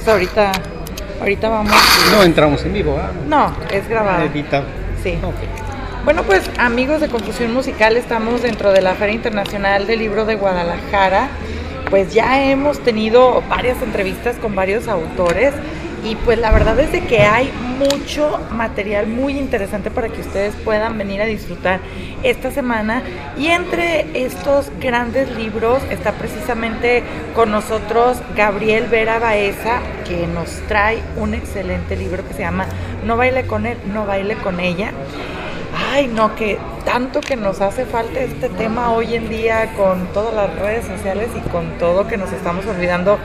Entonces ahorita, ahorita vamos. No entramos en vivo, ¿ah? No, es grabado. Editado. Sí. Bueno, pues amigos de Confusión Musical, estamos dentro de la Feria Internacional del Libro de Guadalajara. Pues ya hemos tenido varias entrevistas con varios autores y pues la verdad es de que hay mucho material muy interesante para que ustedes puedan venir a disfrutar esta semana y entre estos grandes libros está precisamente con nosotros Gabriel Vera Baeza que nos trae un excelente libro que se llama No baile con él, no baile con ella ay no, que tanto que nos hace falta este tema hoy en día con todas las redes sociales y con todo que nos estamos olvidando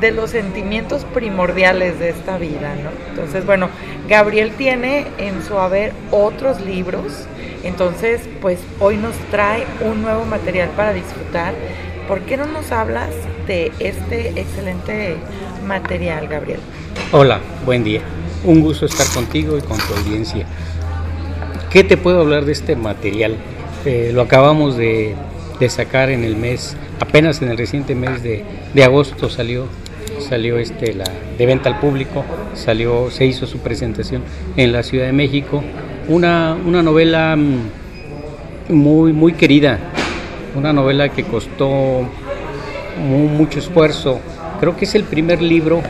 de los sentimientos primordiales de esta vida, ¿no? Entonces, bueno, Gabriel tiene en su haber otros libros, entonces, pues hoy nos trae un nuevo material para disfrutar. ¿Por qué no nos hablas de este excelente material, Gabriel? Hola, buen día. Un gusto estar contigo y con tu audiencia. ¿Qué te puedo hablar de este material? Eh, lo acabamos de, sacar en el mes, apenas en el reciente mes de, de agosto salió salió este, la, de venta al público, salió, se hizo su presentación en la Ciudad de México. Una, una novela mm, muy, muy querida, una novela que costó mucho esfuerzo. Creo que es el primer libro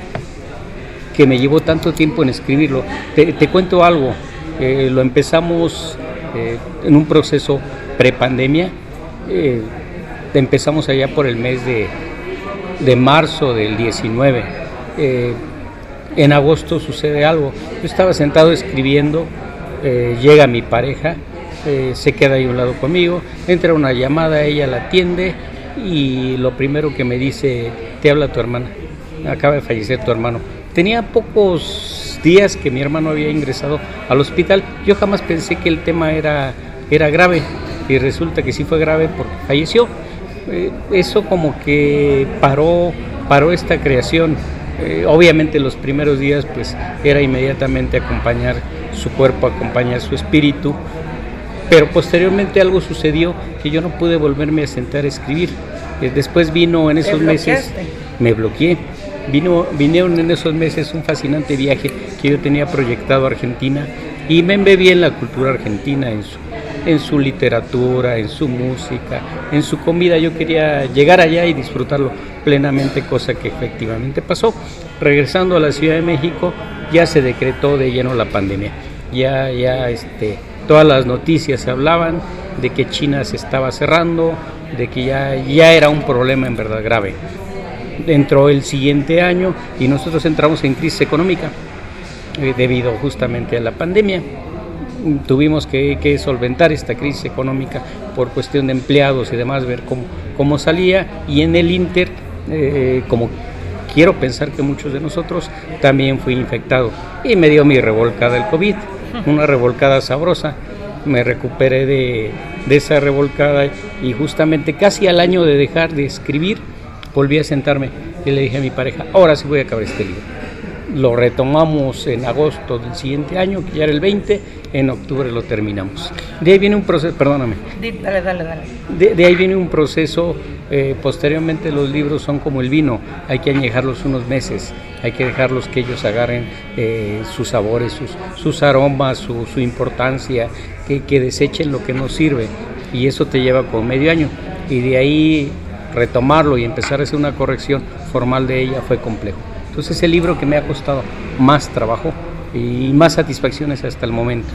que me llevó tanto tiempo en escribirlo. Te, cuento algo, eh, lo empezamos eh, en un proceso prepandemia, eh, empezamos allá por el mes de de marzo del 19. Eh, en agosto sucede algo. Yo estaba sentado escribiendo, eh, llega mi pareja, eh, se queda ahí a un lado conmigo, entra una llamada, ella la atiende y lo primero que me dice, te habla tu hermana, acaba de fallecer tu hermano. Tenía pocos días que mi hermano había ingresado al hospital, yo jamás pensé que el tema era, era grave y resulta que sí fue grave porque falleció. Eh, eso como que paró, paró esta creación. Eh, obviamente los primeros días pues era inmediatamente acompañar su cuerpo, acompañar su espíritu, pero posteriormente algo sucedió que yo no pude volverme a sentar a escribir. Eh, después vino en esos meses, me bloqueé. Vino, vinieron en esos meses un fascinante viaje que yo tenía proyectado a Argentina y me embebí en la cultura argentina, en su en su literatura, en su música, en su comida. Yo quería llegar allá y disfrutarlo plenamente, cosa que efectivamente pasó. Regresando a la Ciudad de México, ya se decretó de lleno la pandemia. Ya, ya, este, todas las noticias se hablaban de que China se estaba cerrando, de que ya, ya era un problema en verdad grave. Entró el siguiente año y nosotros entramos en crisis económica eh, debido justamente a la pandemia tuvimos que, solventar esta crisis económica por cuestión de empleados y demás, ver cómo, salía. Y en el Inter, eh, como quiero pensar que muchos de nosotros, también fui infectado. Y me dio mi revolcada del COVID, una revolcada sabrosa. Me recuperé de, de esa revolcada y justamente casi al año de dejar de escribir, volví a sentarme y le dije a mi pareja, ahora sí voy a acabar este libro lo retomamos en agosto del siguiente año, que ya era el 20, en octubre lo terminamos. De ahí viene un proceso, perdóname. Dale, dale, dale. De, ahí viene un proceso, eh, posteriormente los libros son como el vino, hay que añejarlos unos meses, hay que dejarlos que ellos agarren eh, sus sabores, sus, sus aromas, su, su importancia, que, que desechen lo que no sirve. Y eso te lleva como medio año. Y de ahí retomarlo y empezar a hacer una corrección formal de ella fue complejo. Entonces es el libro que me ha costado más trabajo y más satisfacciones hasta el momento.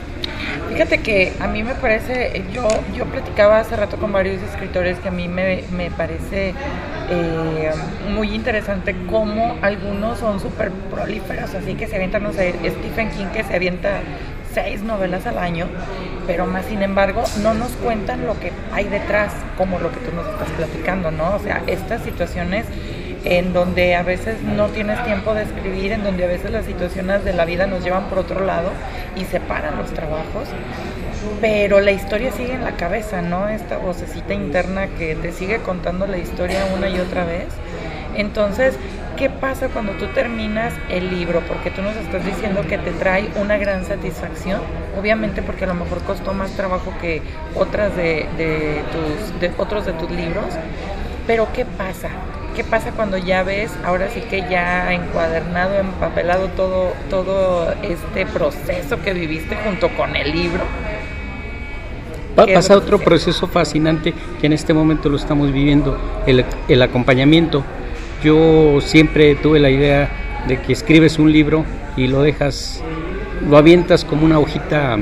Fíjate que a mí me parece, yo, yo platicaba hace rato con varios escritores que a mí me, me parece eh, muy interesante cómo algunos son súper prolíferos, así que se avientan, no sé, Stephen King que se avienta seis novelas al año, pero más sin embargo no nos cuentan lo que hay detrás, como lo que tú nos estás platicando, ¿no? O sea, estas situaciones en donde a veces no tienes tiempo de escribir, en donde a veces las situaciones de la vida nos llevan por otro lado y separan los trabajos, pero la historia sigue en la cabeza, ¿no? Esta vocecita interna que te sigue contando la historia una y otra vez. Entonces, ¿qué pasa cuando tú terminas el libro? Porque tú nos estás diciendo que te trae una gran satisfacción, obviamente porque a lo mejor costó más trabajo que otras de, tus, de otros de tus libros, pero ¿qué pasa? ¿Qué pasa cuando ya ves, ahora sí que ya encuadernado, empapelado todo, todo este proceso que viviste junto con el libro? Va a pasar otro proceso fascinante que en este momento lo estamos viviendo, el, el acompañamiento. Yo siempre tuve la idea de que escribes un libro y lo dejas, lo avientas como una hojita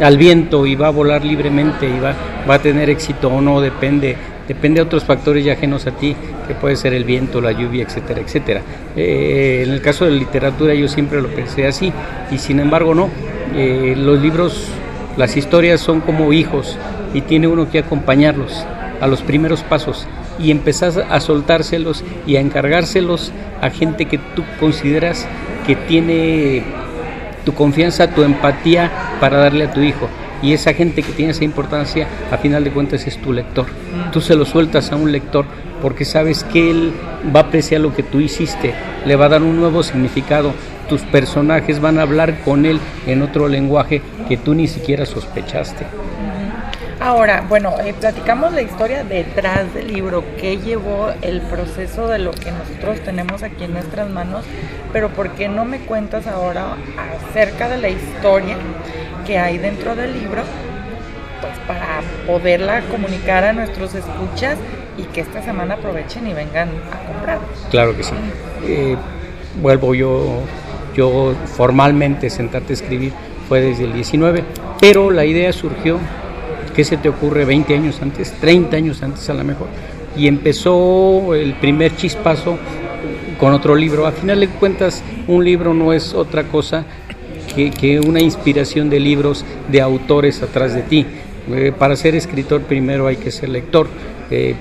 al viento y va a volar libremente y va, va a tener éxito o no, depende, depende de otros factores ya ajenos a ti, que puede ser el viento, la lluvia, etcétera, etcétera. Eh, en el caso de la literatura yo siempre lo pensé así y sin embargo no. Eh, los libros, las historias son como hijos y tiene uno que acompañarlos a los primeros pasos y empezar a soltárselos y a encargárselos a gente que tú consideras que tiene tu confianza, tu empatía para darle a tu hijo. Y esa gente que tiene esa importancia, a final de cuentas, es tu lector. Tú se lo sueltas a un lector porque sabes que él va a apreciar lo que tú hiciste, le va a dar un nuevo significado. Tus personajes van a hablar con él en otro lenguaje que tú ni siquiera sospechaste. Ahora, bueno, eh, platicamos la historia detrás del libro, qué llevó el proceso de lo que nosotros tenemos aquí en nuestras manos, pero ¿por qué no me cuentas ahora acerca de la historia que hay dentro del libro? Pues para poderla comunicar a nuestros escuchas y que esta semana aprovechen y vengan a comprar. Claro que sí. Eh, vuelvo yo, yo formalmente sentarte a escribir fue desde el 19, pero la idea surgió ¿Qué se te ocurre 20 años antes, 30 años antes a lo mejor? Y empezó el primer chispazo con otro libro. A final de cuentas, un libro no es otra cosa que, una inspiración de libros de autores atrás de ti. Eh, para ser escritor primero hay que ser lector. Eh,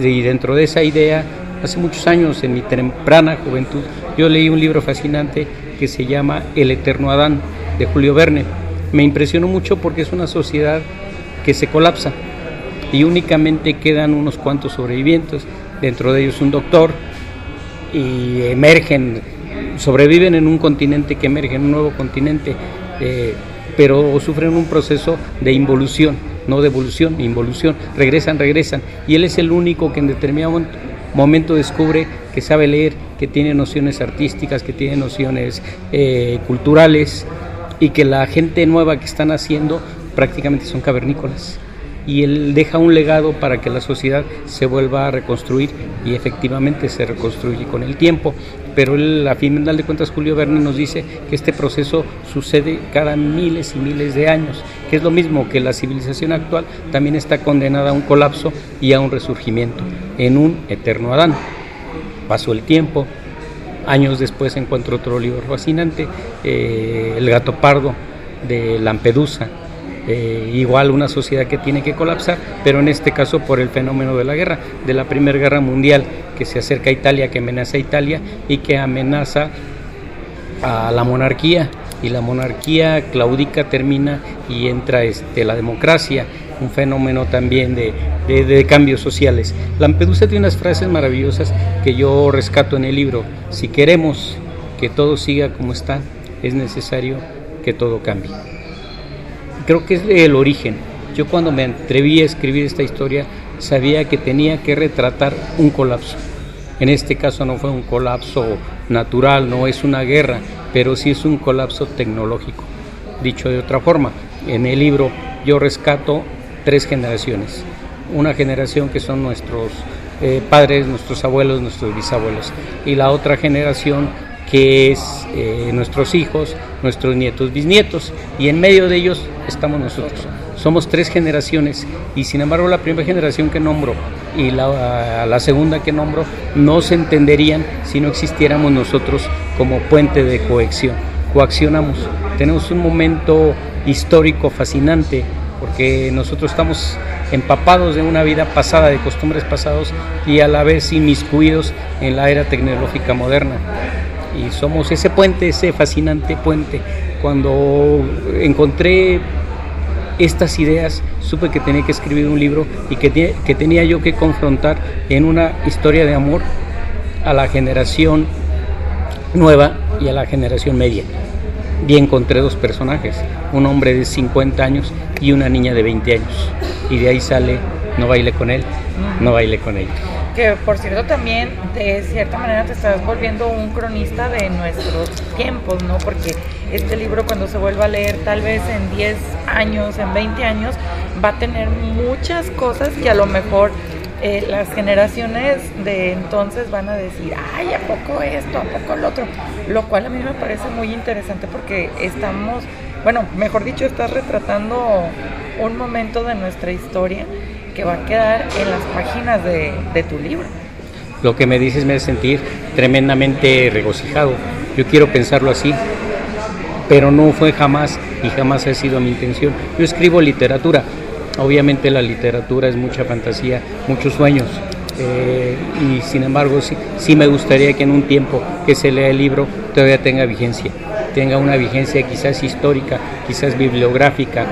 y dentro de esa idea, hace muchos años, en mi temprana juventud, yo leí un libro fascinante que se llama El Eterno Adán, de Julio Verne. Me impresionó mucho porque es una sociedad que se colapsa. Y únicamente quedan unos cuantos sobrevivientes, dentro de ellos un doctor, y emergen, sobreviven en un continente que emerge, en un nuevo continente, eh, pero sufren un proceso de involución, no de evolución, involución, regresan, regresan, y él es el único que en determinado momento descubre que sabe leer, que tiene nociones artísticas, que tiene nociones eh, culturales, y que la gente nueva que están haciendo prácticamente son cavernícolas. Y él deja un legado para que la sociedad se vuelva a reconstruir y efectivamente se reconstruye con el tiempo. Pero él, a final de cuentas, Julio Verne nos dice que este proceso sucede cada miles y miles de años, que es lo mismo que la civilización actual también está condenada a un colapso y a un resurgimiento, en un eterno Adán. Pasó el tiempo, años después encuentro otro libro fascinante, eh, El gato pardo de Lampedusa, eh, igual una sociedad que tiene que colapsar, pero en este caso por el fenómeno de la guerra, de la Primera Guerra Mundial que se acerca a Italia, que amenaza a Italia y que amenaza a la monarquía y la monarquía claudica termina y entra este, la democracia, un fenómeno también de, de, cambios sociales. Lampedusa tiene unas frases maravillosas que yo rescato en el libro. Si queremos que todo siga como está, es necesario que todo cambie creo que es el origen. Yo cuando me atreví a escribir esta historia sabía que tenía que retratar un colapso. En este caso no fue un colapso natural, no es una guerra, pero sí es un colapso tecnológico. Dicho de otra forma, en el libro yo rescato tres generaciones. Una generación que son nuestros eh, padres, nuestros abuelos, nuestros bisabuelos. Y la otra generación que es eh, nuestros hijos, nuestros nietos, bisnietos, y en medio de ellos estamos nosotros. Somos tres generaciones y sin embargo la primera generación que nombro y la, segunda que nombro no se entenderían si no existiéramos nosotros como puente de cohesión. Coaccionamos. Tenemos un momento histórico fascinante porque nosotros estamos empapados de una vida pasada, de costumbres pasados y a la vez inmiscuidos en la era tecnológica moderna y somos ese puente, ese fascinante puente. Cuando encontré estas ideas, supe que tenía que escribir un libro y que, que tenía yo que confrontar en una historia de amor a la generación nueva y a la generación media. Y encontré dos personajes, un hombre de 50 años y una niña de 20 años. Y de ahí sale, no baile con él, no baile con ella. Que por cierto también de cierta manera te estás volviendo un cronista de nuestros tiempos, ¿no? Porque este libro cuando se vuelva a leer tal vez en 10 años, en 20 años, va a tener muchas cosas que a lo mejor eh, las generaciones de entonces van a decir, ay, ¿a poco esto? ¿A poco lo otro? Lo cual a mí me parece muy interesante porque estamos, bueno, mejor dicho, estás retratando un momento de nuestra historia que va a quedar en las páginas de, de tu libro. Lo que me dices me hace sentir tremendamente regocijado. Yo quiero pensarlo así, pero no fue jamás y jamás ha sido mi intención. Yo escribo literatura, obviamente la literatura es mucha fantasía, muchos sueños, eh, y sin embargo sí, sí me gustaría que en un tiempo que se lea el libro todavía tenga vigencia, tenga una vigencia quizás histórica, quizás bibliográfica,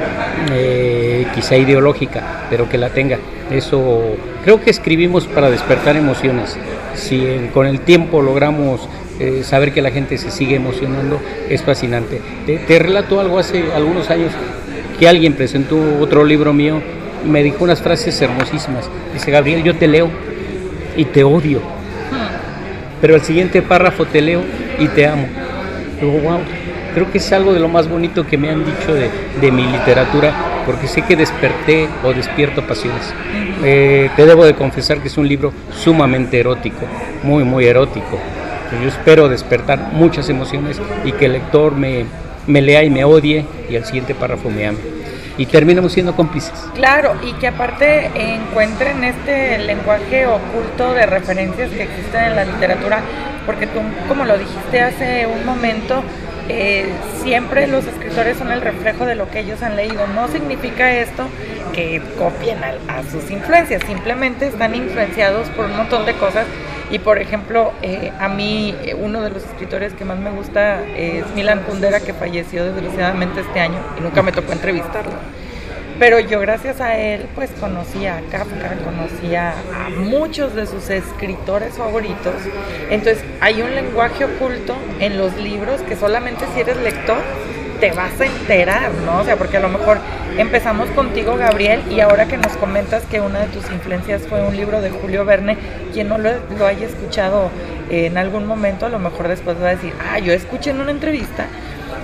eh, quizá ideológica, pero que la tenga. Eso creo que escribimos para despertar emociones. Si con el tiempo logramos eh, saber que la gente se sigue emocionando es fascinante. Te, relato algo hace algunos años que alguien presentó otro libro mío y me dijo unas frases hermosísimas. Dice, Gabriel, yo te leo y te odio. Pero el siguiente párrafo te leo y te amo. Digo, wow, creo que es algo de lo más bonito que me han dicho de, de mi literatura, porque sé que desperté o despierto pasiones. Eh, te debo de confesar que es un libro sumamente erótico, muy, muy erótico. Yo espero despertar muchas emociones y que el lector me, me lea y me odie y al siguiente párrafo me ame. Y terminamos siendo cómplices. Claro, y que aparte encuentren este lenguaje oculto de referencias que existen en la literatura, porque tú, como lo dijiste hace un momento, eh, siempre los escritores son el reflejo de lo que ellos han leído. No significa esto que copien a, a sus influencias, simplemente están influenciados por un montón de cosas y por ejemplo, eh, a mí eh, uno de los escritores que más me gusta es Milan Kundera, que falleció desgraciadamente este año y nunca me tocó entrevistarlo. Pero yo gracias a él pues conocí a Kafka, conocí a muchos de sus escritores favoritos. Entonces hay un lenguaje oculto en los libros que solamente si eres lector te vas a enterar, ¿no? O sea, porque a lo mejor empezamos contigo, Gabriel, y ahora que nos comentas que una de tus influencias fue un libro de Julio Verne, quien no lo, haya escuchado en algún momento, a lo mejor después va a decir, ah, yo escuché en una entrevista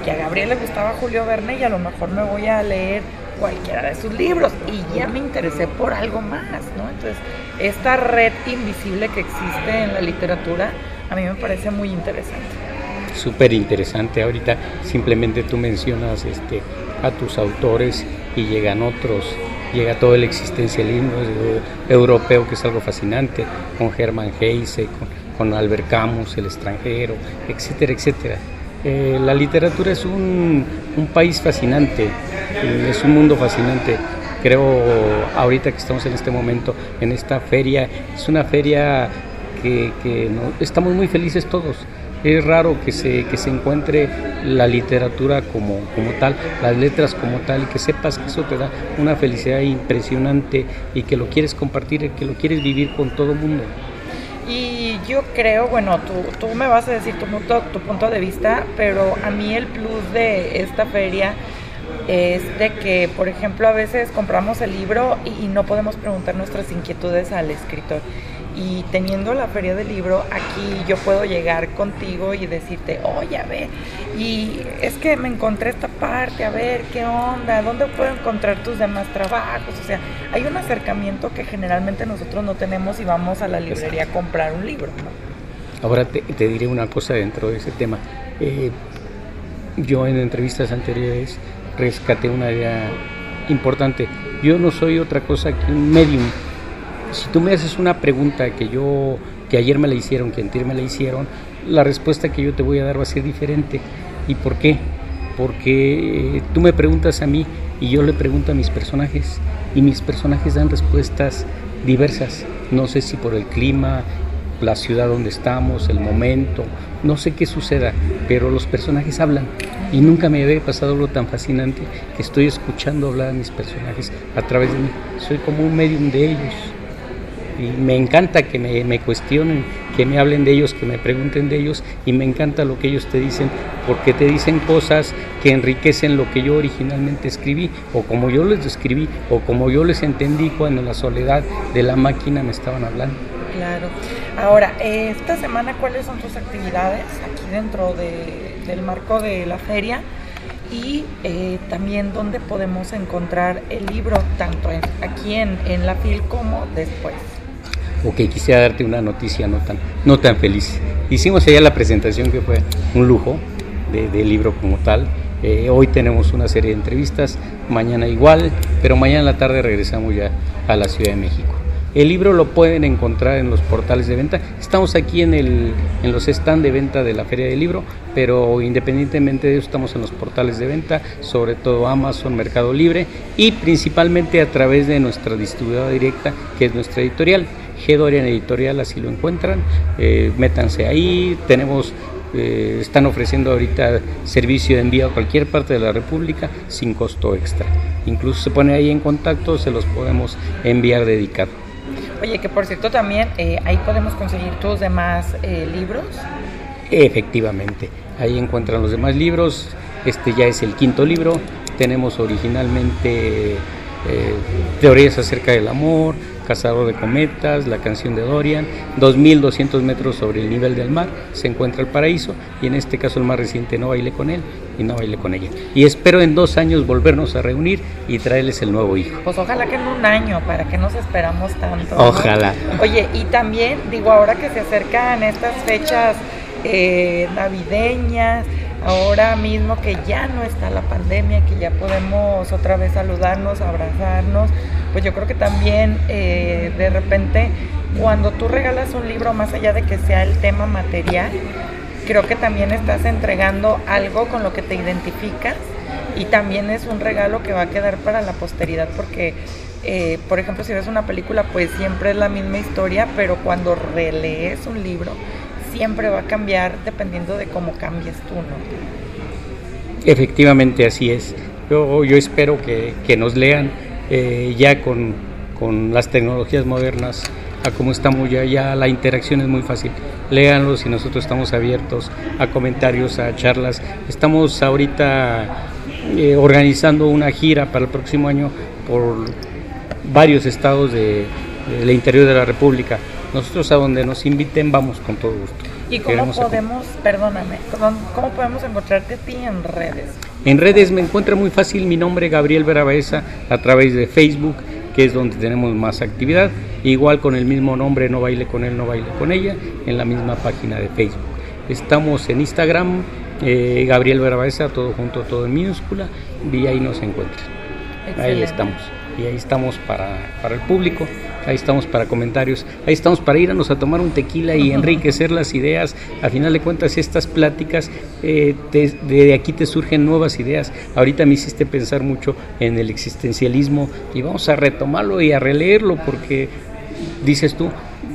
que a Gabriel le gustaba Julio Verne y a lo mejor me voy a leer cualquiera de sus libros y ya me interesé por algo más, ¿no? Entonces, esta red invisible que existe en la literatura a mí me parece muy interesante súper interesante. Ahorita simplemente tú mencionas este, a tus autores y llegan otros, llega todo el existencialismo europeo que es algo fascinante, con Hermann Hesse, con, Albert Camus, el extranjero, etcétera, etcétera. Eh, la literatura es un, un país fascinante, es un mundo fascinante creo ahorita que estamos en este momento, en esta feria, es una feria que, estamos muy felices todos. Es raro que se, que se encuentre la literatura como, como tal, las letras como tal, y que sepas que eso te da una felicidad impresionante y que lo quieres compartir, que lo quieres vivir con todo mundo. Y yo creo, bueno, tú, tú me vas a decir tu punto, tu punto de vista, pero a mí el plus de esta feria es de que, por ejemplo, a veces compramos el libro y no podemos preguntar nuestras inquietudes al escritor y teniendo la feria del libro, aquí yo puedo llegar contigo y decirte, oye, a ver, y es que me encontré esta parte, a ver, ¿qué onda? ¿Dónde puedo encontrar tus demás trabajos? O sea, hay un acercamiento que generalmente nosotros no tenemos y vamos a la librería a comprar un libro. Ahora te, diré una cosa dentro de ese tema. Eh, yo en entrevistas anteriores rescaté una idea importante. Yo no soy otra cosa que un medium si tú me haces una pregunta que yo, que ayer me la hicieron, que antier me la hicieron, la respuesta que yo te voy a dar va a ser diferente. ¿Y por qué? Porque eh, tú me preguntas a mí y yo le pregunto a mis personajes y mis personajes dan respuestas diversas. No sé si por el clima, la ciudad donde estamos, el momento, no sé qué suceda, pero los personajes hablan. Y nunca me había pasado algo tan fascinante que estoy escuchando hablar a mis personajes a través de mí. Soy como un medium de ellos y me encanta que me, cuestionen, que me hablen de ellos, que me pregunten de ellos y me encanta lo que ellos te dicen porque te dicen cosas que enriquecen lo que yo originalmente escribí o como yo les describí o como yo les entendí cuando en la soledad de la máquina me estaban hablando. Claro. Ahora, esta semana, ¿cuáles son tus actividades aquí dentro de, del marco de la feria? y eh, también dónde podemos encontrar el libro, tanto en, aquí en, en, la FIL como después. Ok, quisiera darte una noticia no tan, no tan feliz. Hicimos allá la presentación que fue un lujo del de libro como tal. Eh, hoy tenemos una serie de entrevistas, mañana igual, pero mañana en la tarde regresamos ya a la Ciudad de México. El libro lo pueden encontrar en los portales de venta. Estamos aquí en, el, en los stands de venta de la Feria del Libro, pero independientemente de eso estamos en los portales de venta, sobre todo Amazon, Mercado Libre y principalmente a través de nuestra distribuidora directa, que es nuestra editorial. G Dorian Editorial, así lo encuentran. Eh, métanse ahí, tenemos eh, están ofreciendo ahorita servicio de envío a cualquier parte de la República sin costo extra. Incluso se pone ahí en contacto, se los podemos enviar dedicado. Oye, que por cierto también eh, ahí podemos conseguir tus demás eh, libros. Efectivamente, ahí encuentran los demás libros. Este ya es el quinto libro. Tenemos originalmente teorías acerca del amor, Cazador de Cometas, la canción de Dorian, 2.200 metros sobre el nivel del mar se encuentra el paraíso y en este caso el más reciente no baile con él y no baile con ella. Y espero en dos años volvernos a reunir y traerles el nuevo hijo. Pues ojalá que en un año, para que nos esperamos tanto. Ojalá. Oye, y también digo, ahora que se acercan estas fechas eh, navideñas, ahora mismo que ya no está la pandemia, que ya podemos otra vez saludarnos, abrazarnos, pues yo creo que también eh, de repente cuando tú regalas un libro, más allá de que sea el tema material, creo que también estás entregando algo con lo que te identificas y también es un regalo que va a quedar para la posteridad porque, eh, por ejemplo, si ves una película, pues siempre es la misma historia, pero cuando relees un libro, siempre va a cambiar dependiendo de cómo cambies tú, ¿no? Efectivamente, así es. Yo, yo espero que, que nos lean eh, ya con, con, las tecnologías modernas, a cómo estamos ya, ya la interacción es muy fácil. Léanlos y nosotros estamos abiertos a comentarios, a charlas. Estamos ahorita eh, organizando una gira para el próximo año por varios estados de, del interior de la República. Nosotros a donde nos inviten vamos con todo gusto. ¿Y cómo podemos, perdóname, ¿cómo, cómo podemos encontrarte a ti en redes? En redes me encuentra muy fácil mi nombre Gabriel Verabaeza a través de Facebook, que es donde tenemos más actividad. Igual con el mismo nombre, no baile con él, no baile con ella, en la misma página de Facebook. Estamos en Instagram, eh, Gabriel Verabaeza, todo junto, todo en minúscula, y ahí nos encuentran. Ahí estamos. Y ahí estamos para, para el público ahí estamos para comentarios, ahí estamos para irnos a tomar un tequila y enriquecer las ideas. A final de cuentas, estas pláticas, eh, de, aquí te surgen nuevas ideas. Ahorita me hiciste pensar mucho en el existencialismo y vamos a retomarlo y a releerlo porque, dices tú,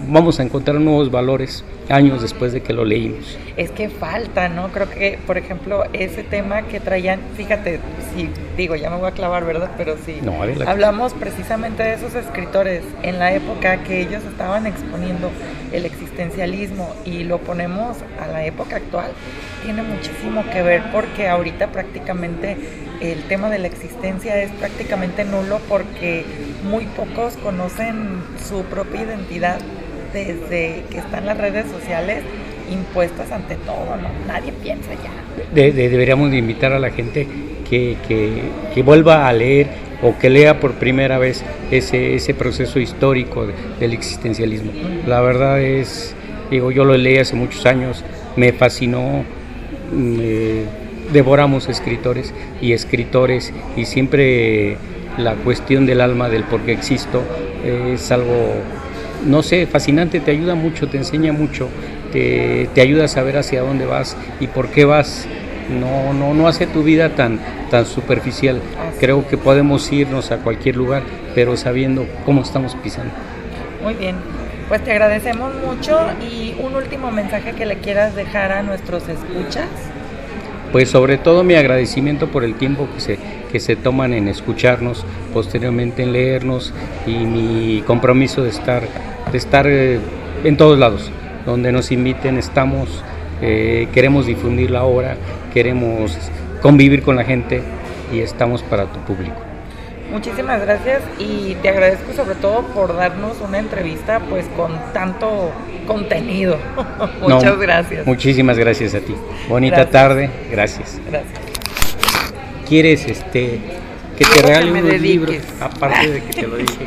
vamos a encontrar nuevos valores años después de que lo leímos. Es que falta, ¿no? Creo que, por ejemplo, ese tema que traían, fíjate, si digo, ya me voy a clavar, ¿verdad? Pero sí, no, hablamos precisamente de esos escritores en la época que ellos estaban exponiendo el existencialismo y lo ponemos a la época actual, tiene muchísimo que ver porque ahorita prácticamente el tema de la existencia es prácticamente nulo porque muy pocos conocen su propia identidad desde que están las redes sociales impuestas ante todo, ¿no? Nadie piensa ya. De, de, deberíamos de invitar a la gente que, que, que, vuelva a leer o que lea por primera vez ese, ese proceso histórico del existencialismo. La verdad es, digo, yo lo leí hace muchos años, me fascinó, me, devoramos escritores y escritores y siempre la cuestión del alma, del por qué existo, es algo no sé, fascinante, te ayuda mucho, te enseña mucho, te, te, ayuda a saber hacia dónde vas y por qué vas. No, no, no hace tu vida tan, tan superficial. Creo que podemos irnos a cualquier lugar, pero sabiendo cómo estamos pisando. Muy bien, pues te agradecemos mucho y un último mensaje que le quieras dejar a nuestros escuchas. Pues sobre todo mi agradecimiento por el tiempo que se, que se toman en escucharnos, posteriormente en leernos y mi compromiso de estar de estar eh, en todos lados. Donde nos inviten estamos, eh, queremos difundir la obra, queremos convivir con la gente y estamos para tu público. Muchísimas gracias y te agradezco sobre todo por darnos una entrevista pues con tanto contenido. Muchas No, gracias. Muchísimas gracias a ti. Bonita Gracias. tarde, gracias. Gracias. ¿Quieres este que te Quiero regale unos dediques. libros? Aparte de que te lo dije.